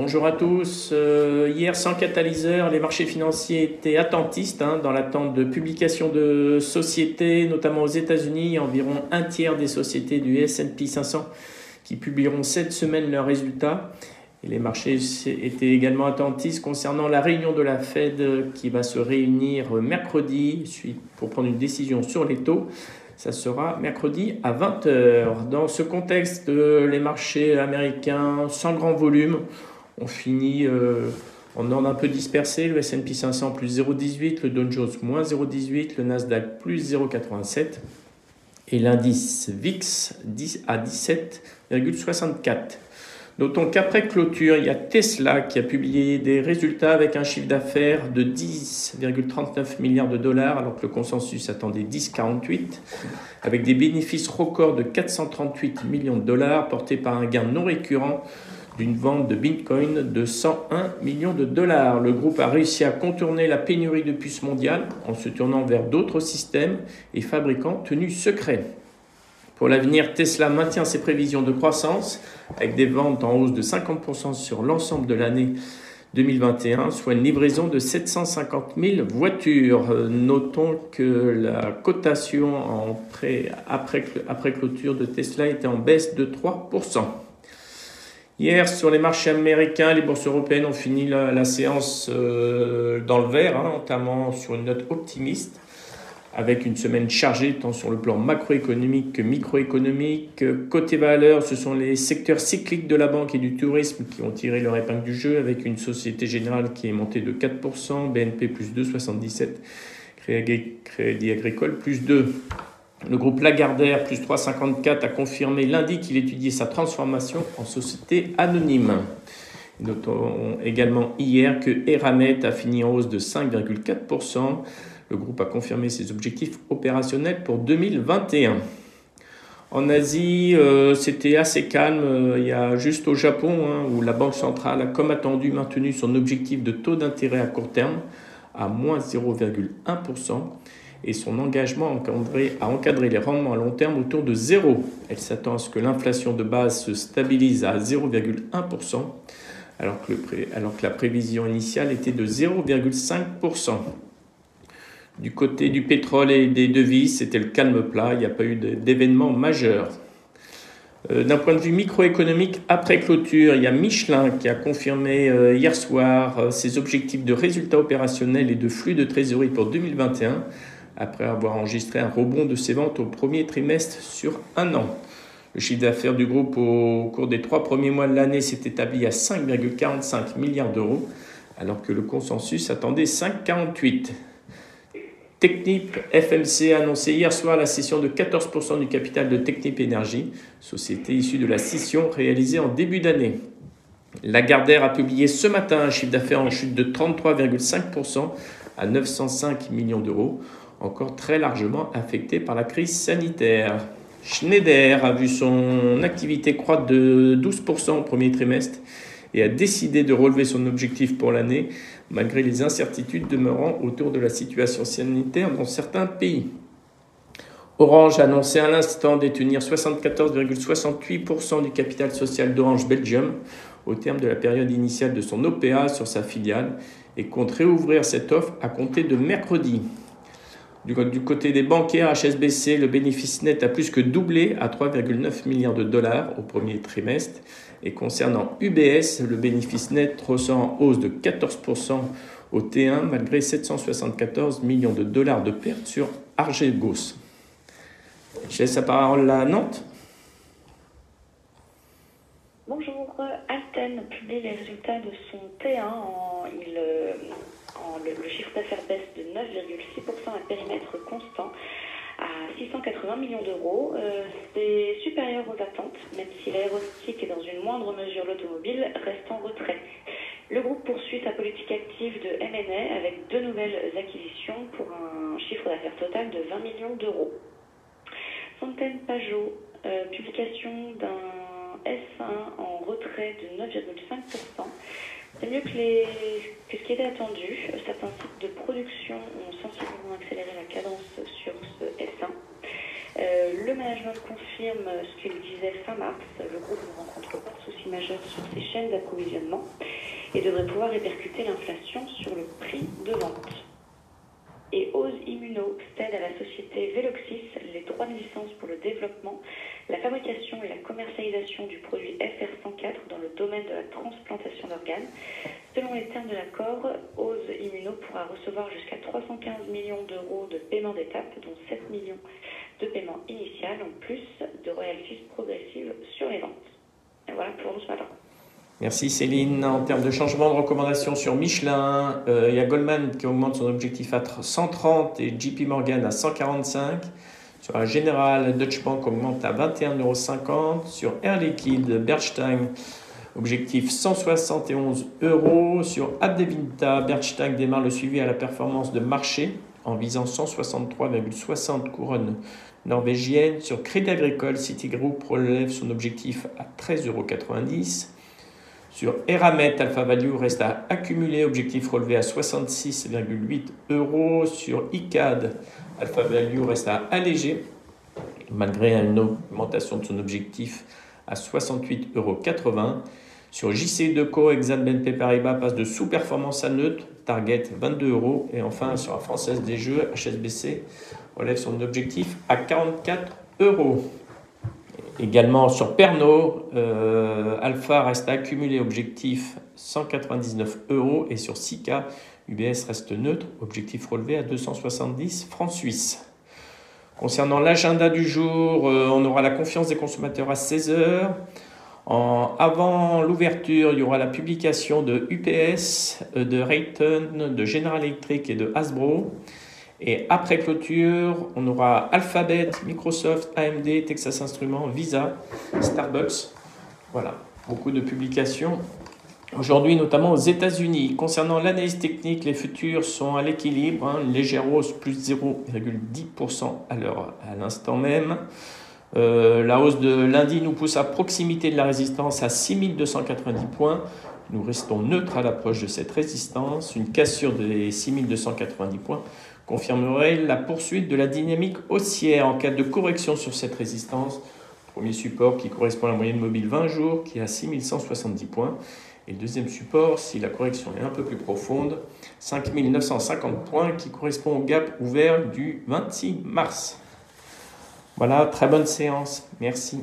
Bonjour à tous. Euh, hier, sans catalyseur, les marchés financiers étaient attentistes hein, dans l'attente de publication de sociétés, notamment aux États-Unis. Environ un tiers des sociétés du SP 500 qui publieront cette semaine leurs résultats. Les marchés étaient également attentistes concernant la réunion de la Fed qui va se réunir mercredi pour prendre une décision sur les taux. Ça sera mercredi à 20h. Dans ce contexte, les marchés américains sans grand volume ont fini euh, en ordre un peu dispersé. Le S&P 500 plus 0,18, le Dow Jones moins 0,18, le Nasdaq plus 0,87 et l'indice VIX à 17,64. Notons qu'après clôture, il y a Tesla qui a publié des résultats avec un chiffre d'affaires de 10,39 milliards de dollars, alors que le consensus attendait 10,48, avec des bénéfices records de 438 millions de dollars, portés par un gain non récurrent d'une vente de Bitcoin de 101 millions de dollars. Le groupe a réussi à contourner la pénurie de puces mondiale en se tournant vers d'autres systèmes et fabricants tenus secrets. Pour l'avenir, Tesla maintient ses prévisions de croissance avec des ventes en hausse de 50% sur l'ensemble de l'année 2021, soit une livraison de 750 000 voitures. Notons que la cotation après clôture de Tesla était en baisse de 3%. Hier, sur les marchés américains, les bourses européennes ont fini la, séance euh, dans le vert, hein, notamment sur une note optimiste avec une semaine chargée tant sur le plan macroéconomique que microéconomique. Côté valeur, ce sont les secteurs cycliques de la banque et du tourisme qui ont tiré leur épingle du jeu avec une Société Générale qui est montée de 4%, BNP plus 2,77, Crédit Agricole plus 2. Le groupe Lagardère, plus 3,54, a confirmé lundi qu'il étudiait sa transformation en société anonyme. Notons également hier que Eramet a fini en hausse de 5,4%. Le groupe a confirmé ses objectifs opérationnels pour 2021. En Asie, euh, c'était assez calme. Euh, il y a juste au Japon, hein, où la Banque centrale a, comme attendu, maintenu son objectif de taux d'intérêt à court terme à moins 0,1% et son engagement à encadrer les rendements à long terme autour de zéro. Elle s'attend à ce que l'inflation de base se stabilise à 0,1%, alors que, la prévision initiale était de 0,5%. Du côté du pétrole et des devises, c'était le calme plat, il n'y a pas eu d'événement majeur. Euh, d'un point de vue microéconomique, après clôture, il y a Michelin qui a confirmé euh, hier soir euh, ses objectifs de résultats opérationnels et de flux de trésorerie pour 2021, après avoir enregistré un rebond de ses ventes au premier trimestre sur un an. Le chiffre d'affaires du groupe au cours des trois premiers mois de l'année s'est établi à 5,45 milliards d'euros, alors que le consensus attendait 5,48. Technip FMC a annoncé hier soir la cession de 14% du capital de Technip Énergie, société issue de la scission réalisée en début d'année. Lagardère a publié ce matin un chiffre d'affaires en chute de 33,5% à 905 millions d'euros, encore très largement affecté par la crise sanitaire. Schneider a vu son activité croître de 12% au premier trimestre et a décidé de relever son objectif pour l'année, malgré les incertitudes demeurant autour de la situation sanitaire dans certains pays. Orange a annoncé à l'instant détenir 74,68% du capital social d'Orange Belgium au terme de la période initiale de son OPA sur sa filiale et compte réouvrir cette offre à compter de mercredi. Du côté des banquiers, HSBC, le bénéfice net a plus que doublé à 3,9 milliards de dollars au premier trimestre. Et concernant UBS, le bénéfice net ressent en hausse de 14% au T1 malgré 774 millions de dollars de pertes sur Argegos. Je laisse la parole à Nantes. Bonjour, Alten publie les résultats de son T1 en, il, le, chiffre d'affaires baisse de 9,6% à périmètre constant à 680 millions d'euros. Euh, c'est supérieur aux attentes, même si l'aéronautique et dans une moindre mesure l'automobile reste en retrait. Le groupe poursuit sa politique active de M&A avec deux nouvelles acquisitions pour un chiffre d'affaires total de 20 millions d'euros. Fontaine Pajot, euh, publication d'un S1 en retrait de 9,5%. C'est mieux que, ce qui était attendu. Certains sites de production ont sensiblement accéléré la cadence sur ce S1. Euh, le management confirme ce qu'il disait fin mars. Le groupe ne rencontre pas de soucis majeure sur ses chaînes d'approvisionnement et devrait pouvoir répercuter l'inflation sur le prix de vente. Et Ose Immuno cède à la société Veloxis les droits de licence pour le développement, la fabrication et la commercialisation du produit FR104 dans le domaine de la transplantation d'organes. Selon les termes de l'accord, Ose Immuno pourra recevoir jusqu'à 315 millions d'euros de paiement d'étape, dont 7 millions de paiement initial, en plus de royalties progressives sur les ventes. Et voilà pour nous ce matin. Merci Céline. En termes de changement de recommandation sur Michelin, euh, il y a Goldman qui augmente son objectif à 130 et JP Morgan à 145. Sur la Générale, Deutsche Bank augmente à 21,50 euros. Sur Air Liquide, Bernstein, objectif 171 euros. Sur Abdevinta, Bernstein démarre le suivi à la performance de marché en visant 163,60 couronnes norvégiennes. Sur Crédit Agricole, Citigroup relève son objectif à 13,90 euros. Sur Eramet, Alpha Value reste à accumuler, objectif relevé à 66,8 euros. Sur ICAD, Alpha Value reste à alléger, malgré une augmentation de son objectif à 68,80 euros. Sur JC Deco, Exxon BNP Paribas passe de sous-performance à neutre, target 22 euros. Et enfin, sur la Française des Jeux, HSBC relève son objectif à 44 euros. Également sur Pernod, euh, Alpha reste accumulé objectif 199 euros et sur Sika, UBS reste neutre, objectif relevé à 270 francs suisses. Concernant l'agenda du jour, euh, on aura la confiance des consommateurs à 16h. En, avant l'ouverture, il y aura la publication de UPS, euh, de Rayton, de General Electric et de Hasbro. Et après clôture, on aura Alphabet, Microsoft, AMD, Texas Instruments, Visa, Starbucks. Voilà, beaucoup de publications. Aujourd'hui, notamment aux États-Unis. Concernant l'analyse technique, les futurs sont à l'équilibre. Hein, légère hausse plus 0,10% à l'instant même. Euh, la hausse de lundi nous pousse à proximité de la résistance à 6290 points. Nous restons neutres à l'approche de cette résistance. Une cassure des 6290 points confirmerait la poursuite de la dynamique haussière en cas de correction sur cette résistance. Premier support qui correspond à la moyenne mobile 20 jours qui est à 6170 points. Et le deuxième support, si la correction est un peu plus profonde, 5950 points qui correspond au gap ouvert du 26 mars. Voilà, très bonne séance. Merci.